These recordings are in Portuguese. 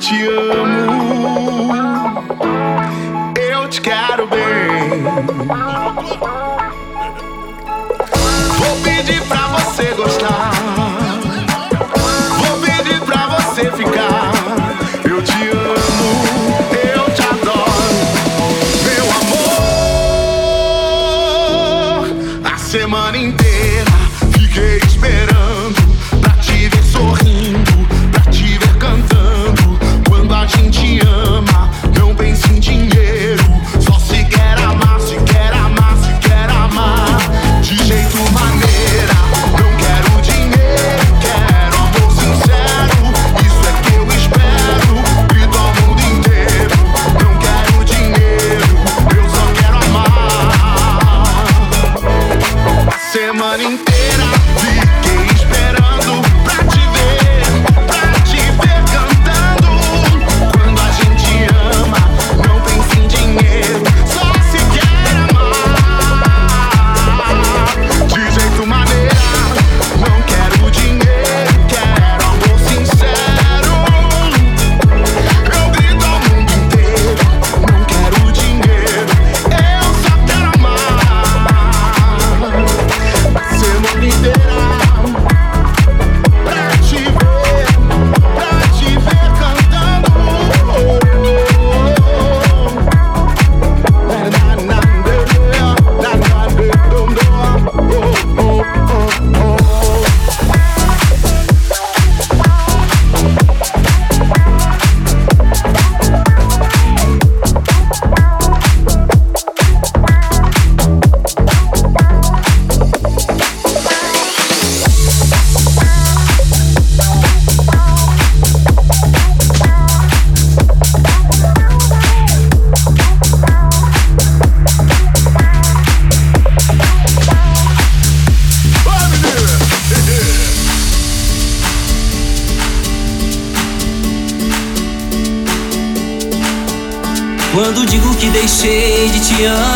Eu te amo. you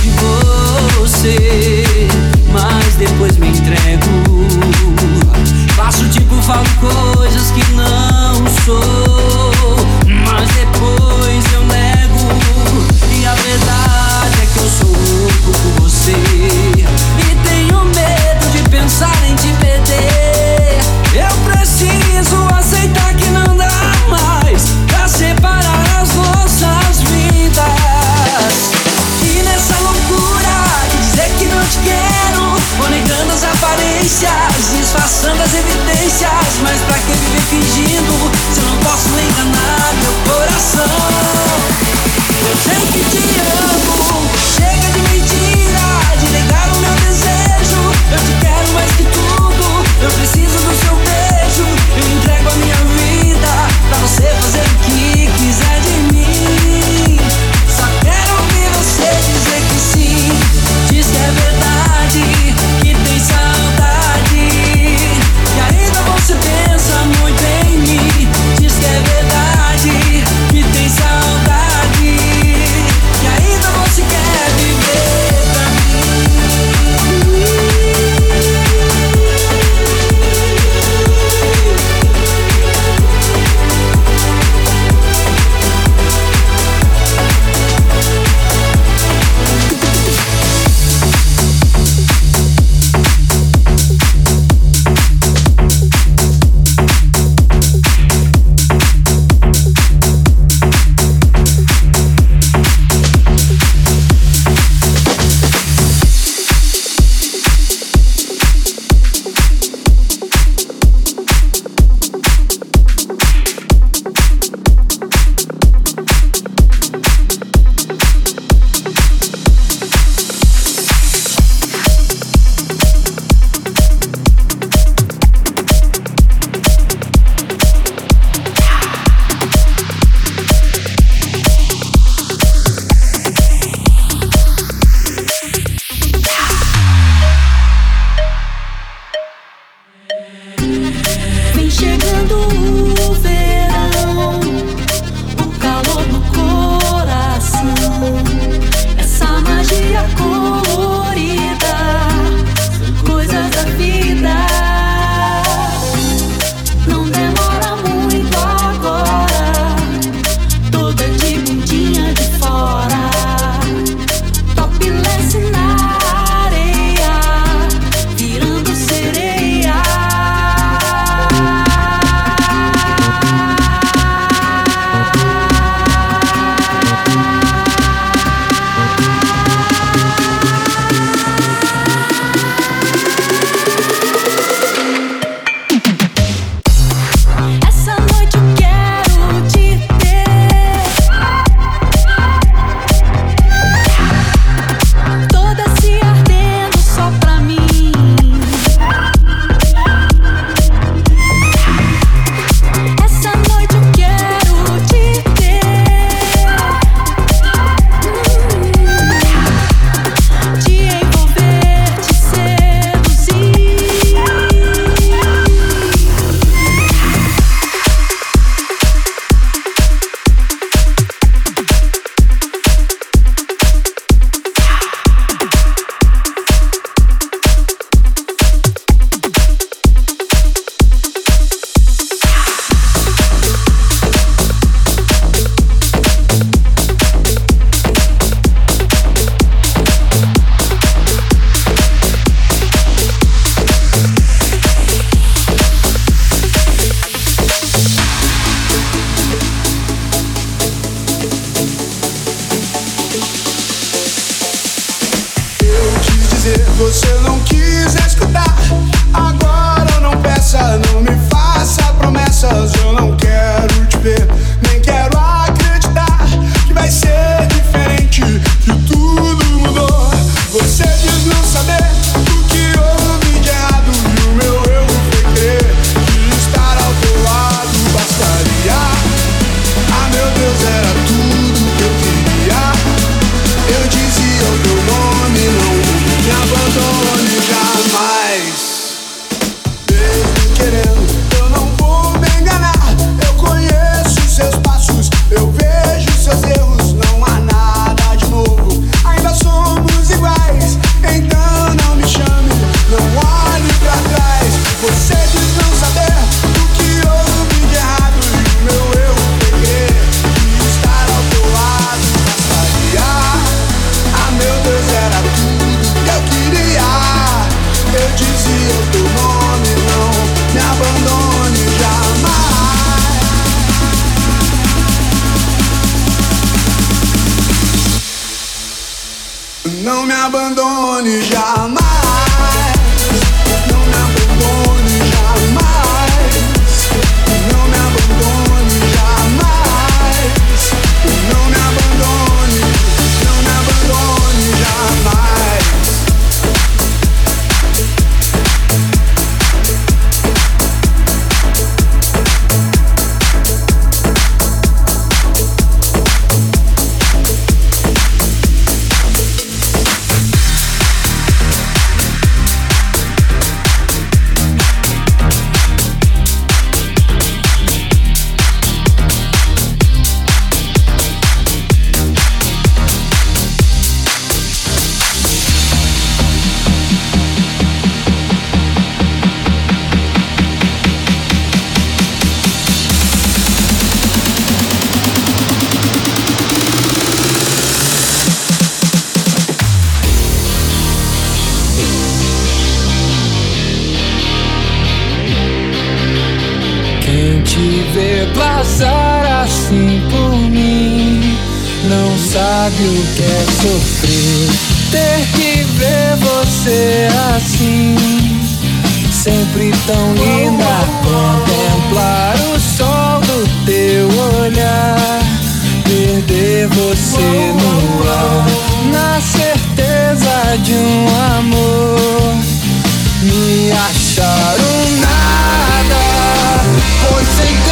de você, mas depois me entrego. Faço tipo, falo. te ver passar assim por mim. Não sabe o que é sofrer, ter que ver você assim. Sempre tão linda, contemplar o sol do teu olhar. Perder você no ar, na certeza de um amor. Me achar um nada da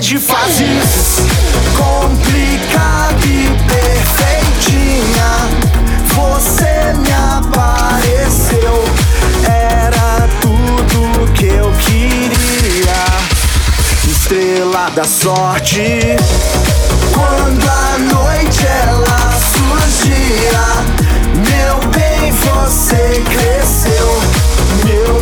De fases complicada e perfeitinha Você me apareceu era tudo que eu queria. Estrela da sorte. Quando a noite ela surgia, meu bem, você cresceu. Meu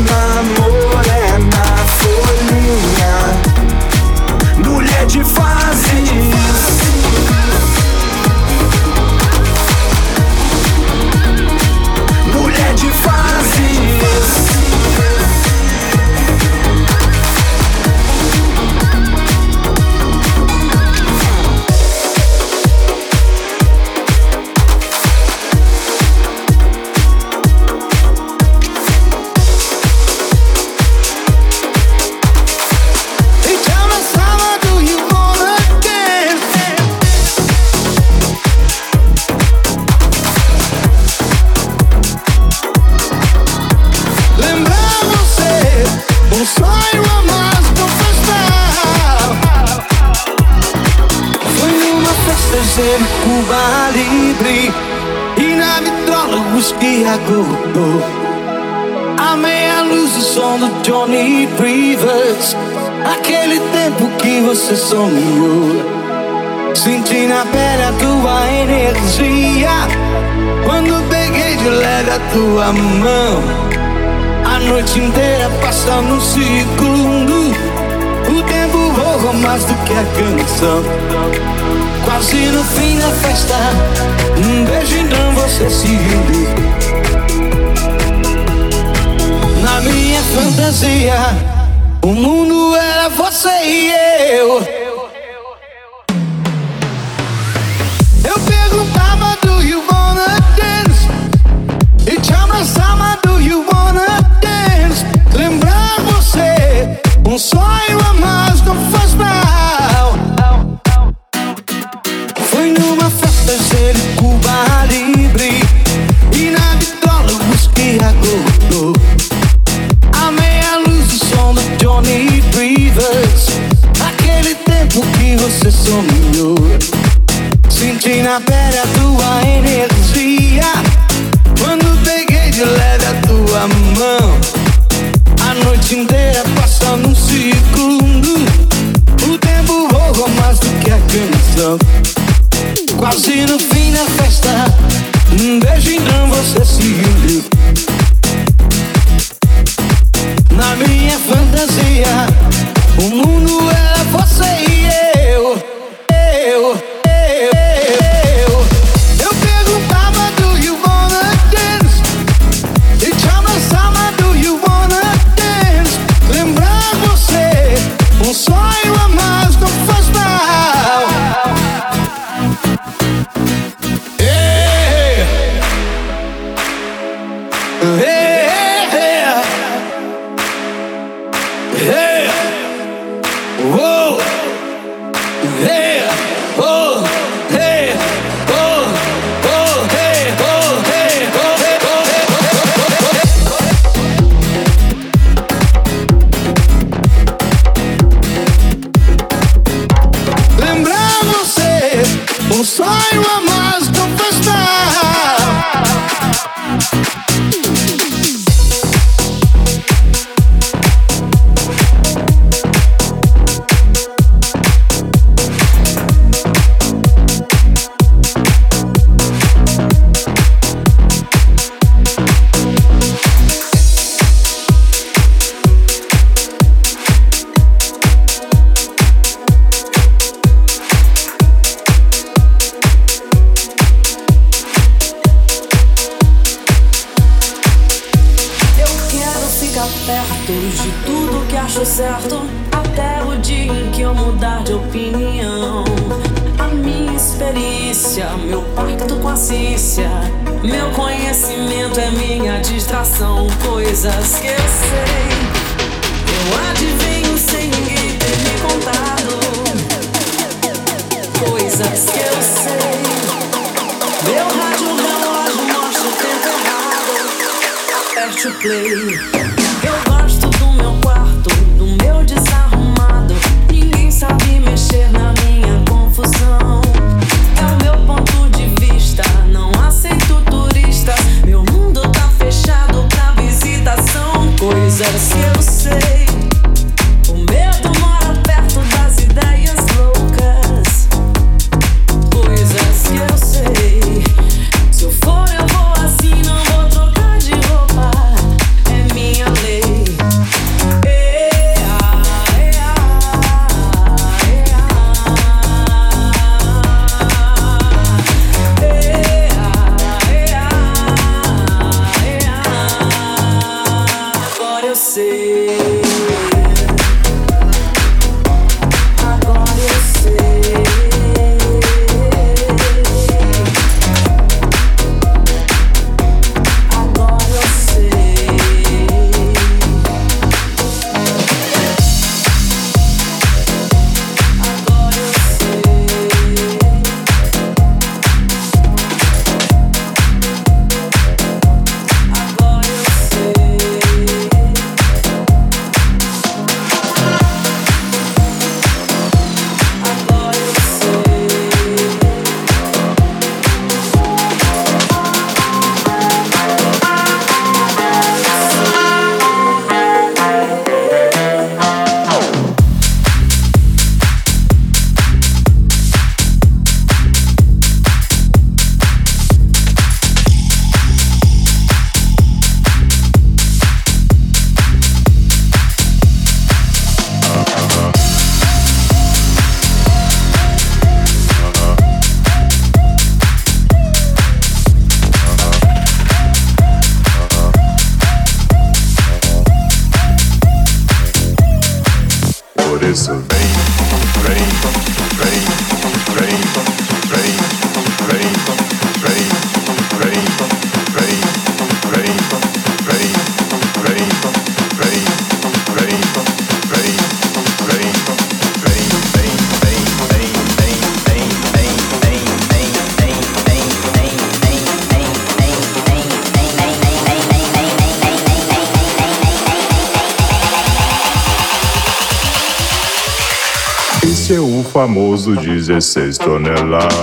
whisky a meia luz o som do Johnny Rivers. Aquele tempo que você sonhou. Senti na pele a tua energia. Quando peguei de leve a tua mão. A noite inteira passa num segundo. O tempo voa mais do que a canção. Quase no fim da festa Um beijo então você se rende Minha fantasia. O mundo era você e eu. Eu perguntava do you wanna dance? E te abraçava do you wanna dance? Lembrar você Um sonho a mais não faz mal você sonhou. Senti na pele a tua energia. Quando peguei de leve a tua mão A noite inteira passa num segundo. O tempo voa mais do que a canção. Quase no fim da festa Um beijo então você se rendeu Na minha fantasia O mundo era você Eu gosto do meu quarto, do meu desarrumado. Ninguém sabe mexer na minha confusão. É o meu ponto de vista, não aceito turistas. Meu mundo tá fechado pra visitação. Coisas que eu 16 toneladas.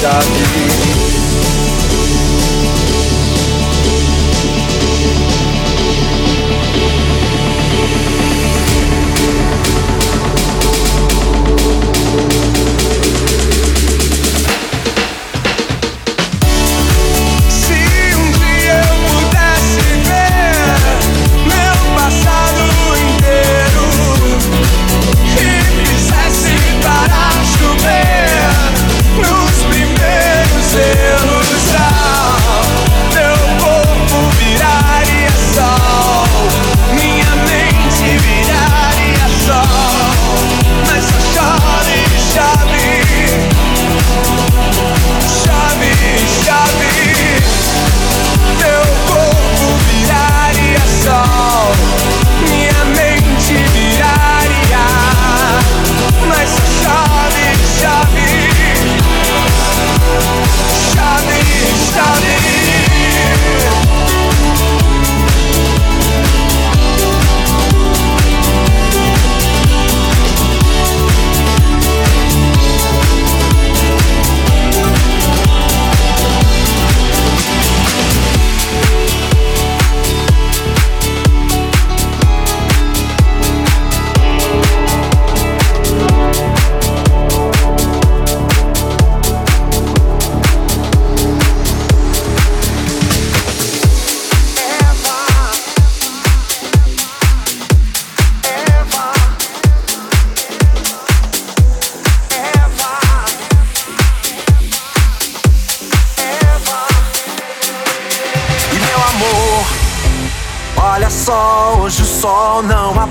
下起雨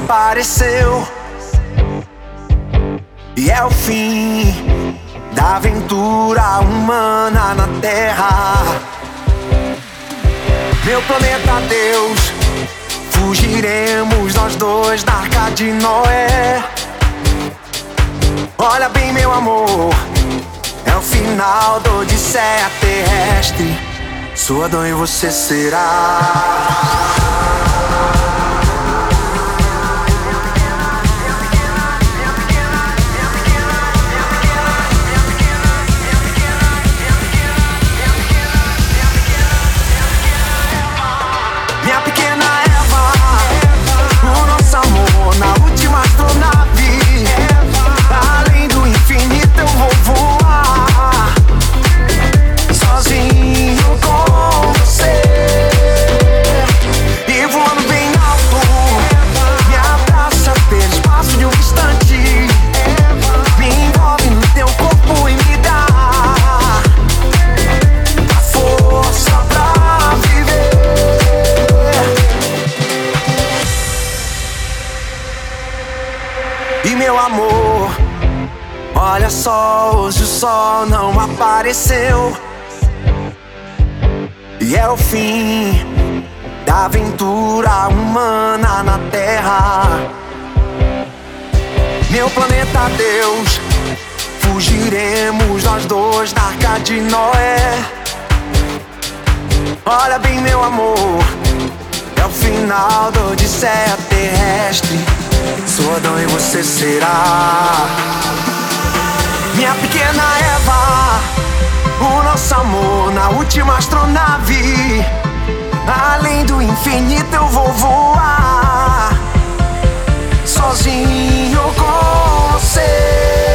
apareceu. E é o fim da aventura humana na Terra. Meu planeta Deus, fugiremos nós dois da arca de Noé. Olha bem, meu amor, é o final do Odisseia Terrestre. Sua dor e você será. Hoje o sol não apareceu. E é o fim da aventura humana na Terra. Meu planeta Deus, fugiremos nós dois da arca de Noé. Olha bem, meu amor, é o final do Odisseia terrestre. Sou Adão e você será minha pequena Eva. O nosso amor na última astronave. Além do infinito eu vou voar sozinho com você.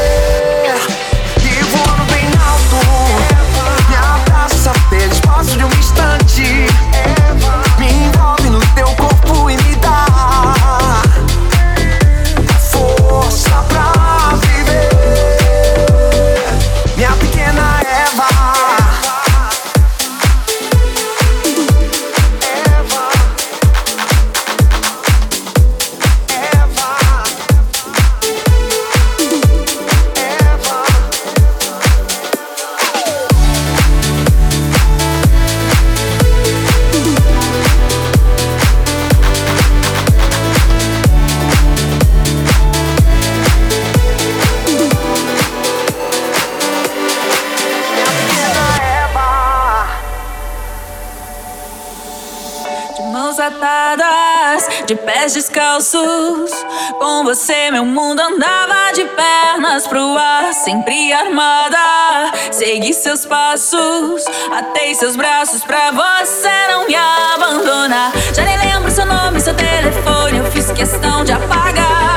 De pés descalços. Com você, meu mundo andava de pernas pro ar, sempre armada. Segui seus passos, atei seus braços pra você não me abandonar. Já nem lembro seu nome, seu telefone, eu fiz questão de apagar.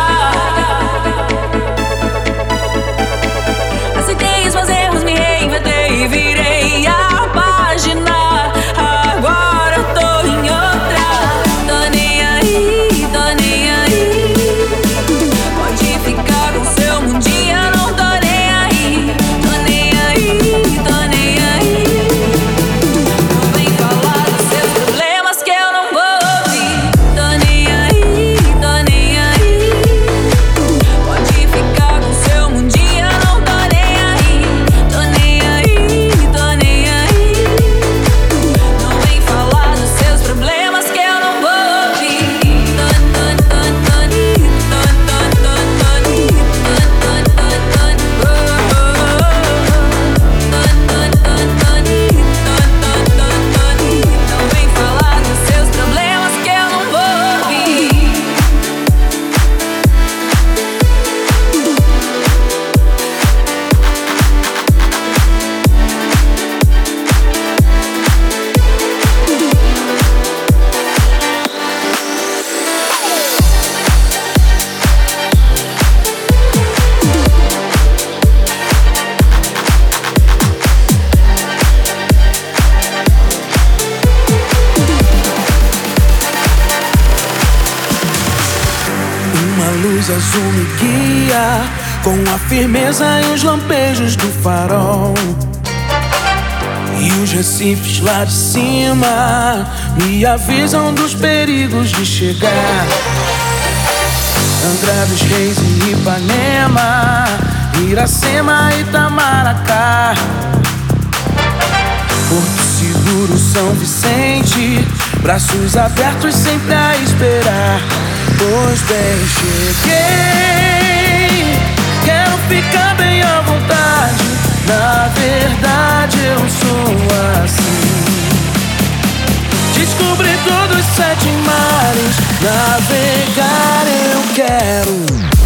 Luz azul me guia com a firmeza e os lampejos do farol. E os recifes lá de cima me avisam dos perigos de chegar. Angra dos Reis e Ipanema, Iracema e Itamaracá. Porto Seguro, São Vicente, braços abertos sempre a esperar. Pois bem, cheguei. Quero ficar bem à vontade. Na verdade, eu sou assim. Descobrir todos os sete mares. Navegar eu. Quero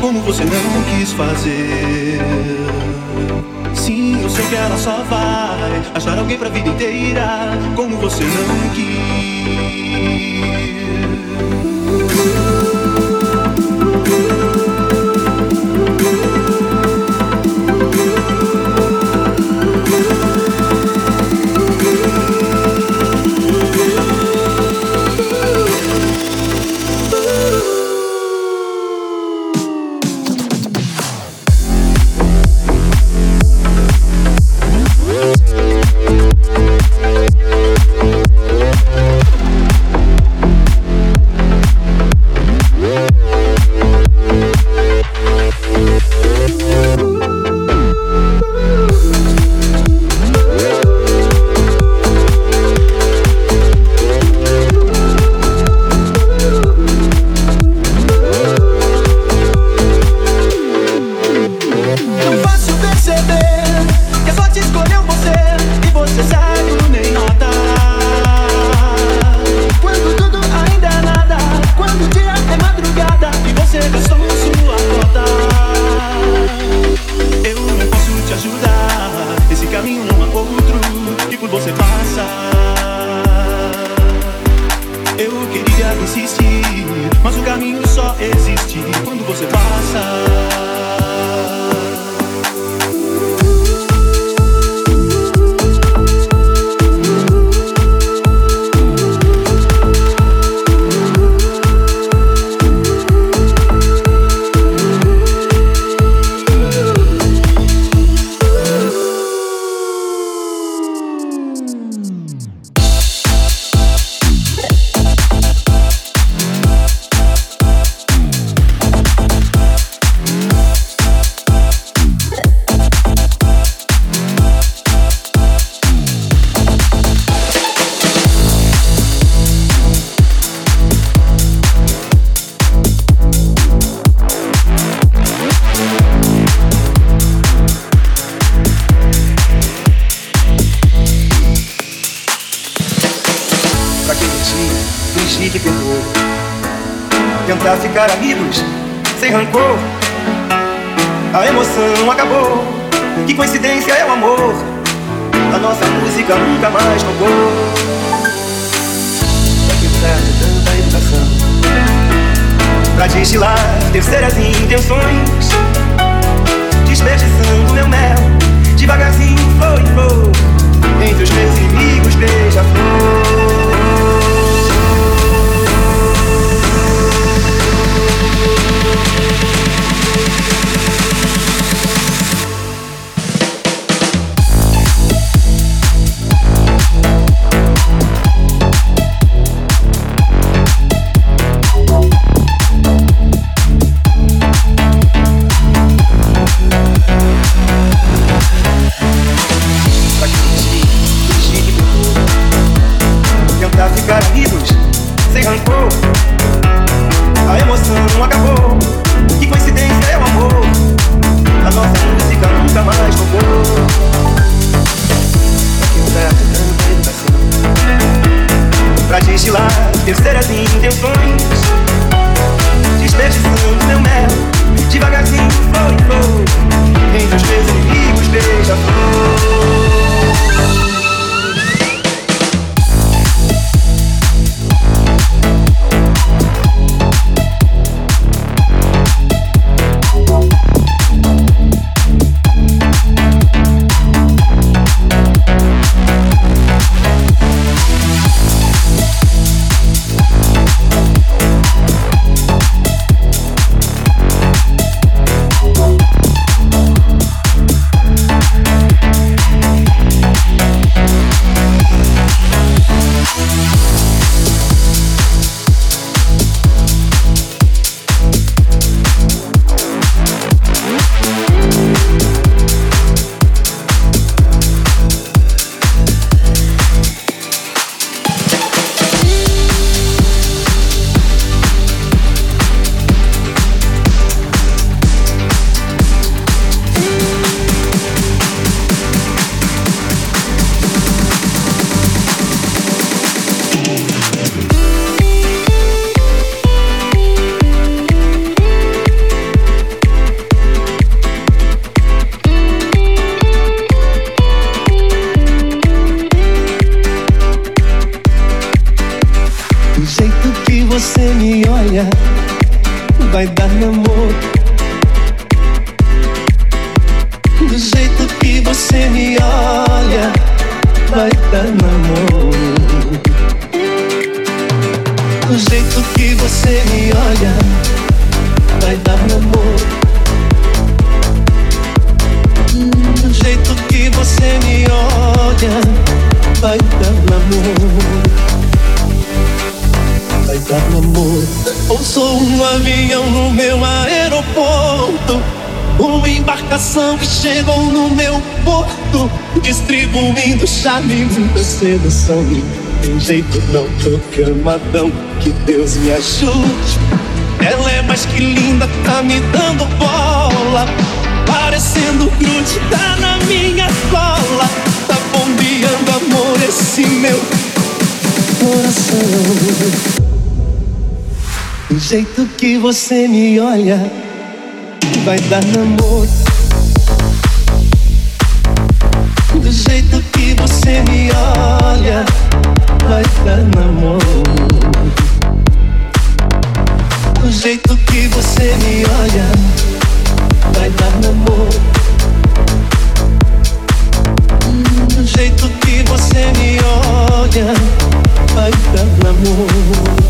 como você não quis fazer. Sim, eu sei que ela só vai achar alguém pra vida inteira como você não quis. sedução. Tem jeito, não tô camadão. Que Deus me ajude. Ela é mais que linda, tá me dando bola. Parecendo grude, tá na minha cola. Tá bombeando amor esse meu coração. Do jeito que você me olha, vai dar namoro. amor.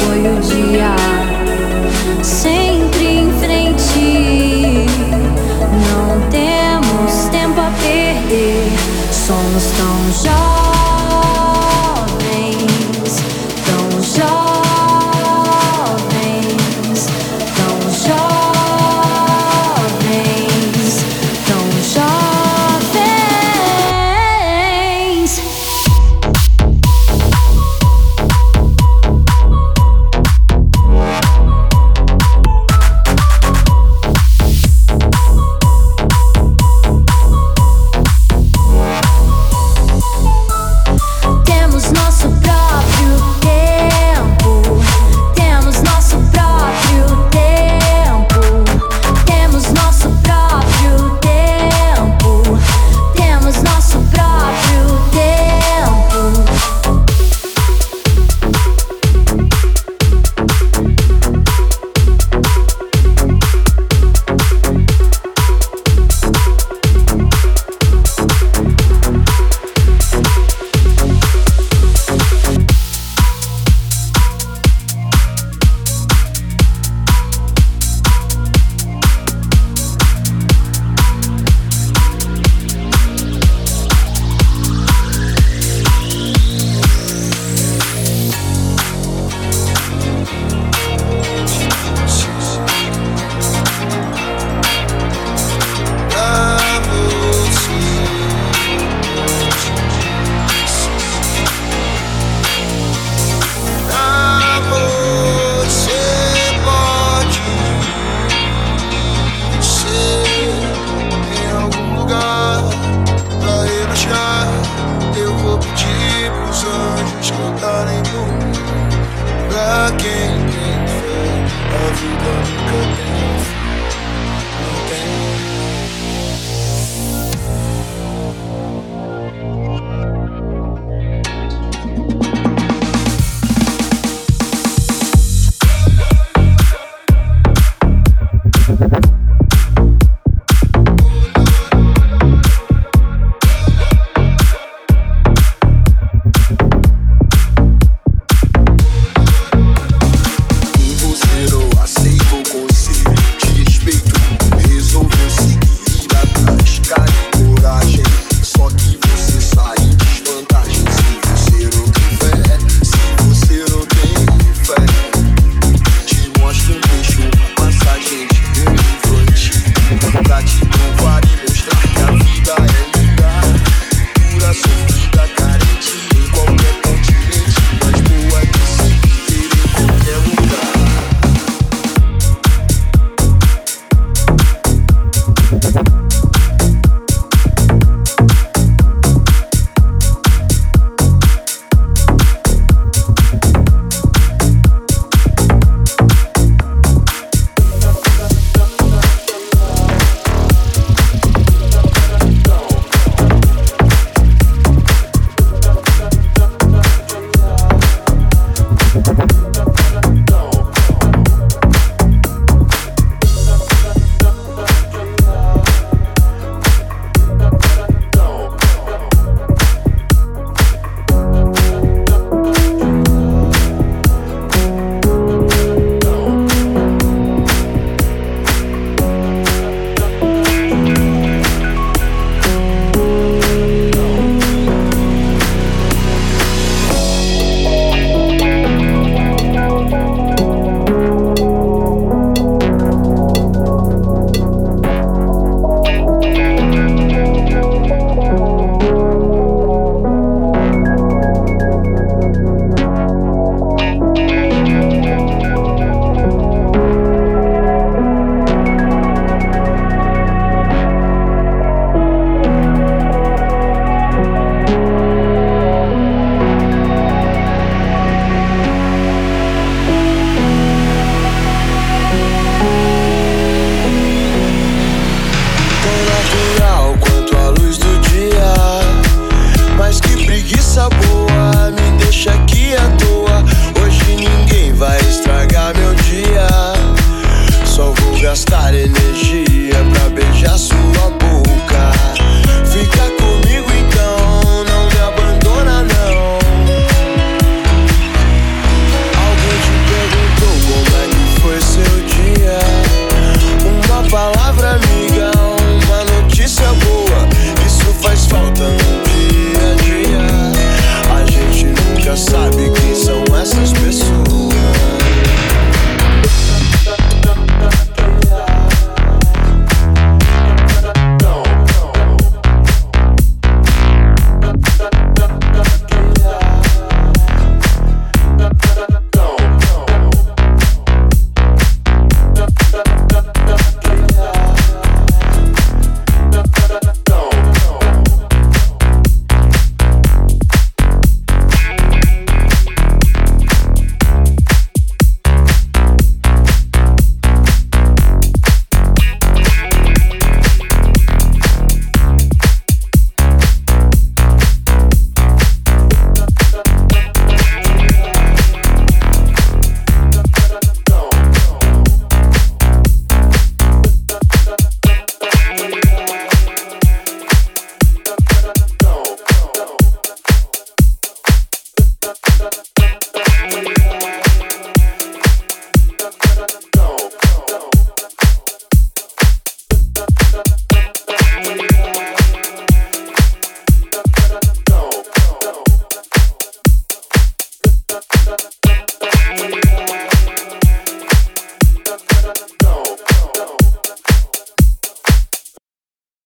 foi o dia. Sempre em frente, não temos tempo a perder. Somos tão jovens.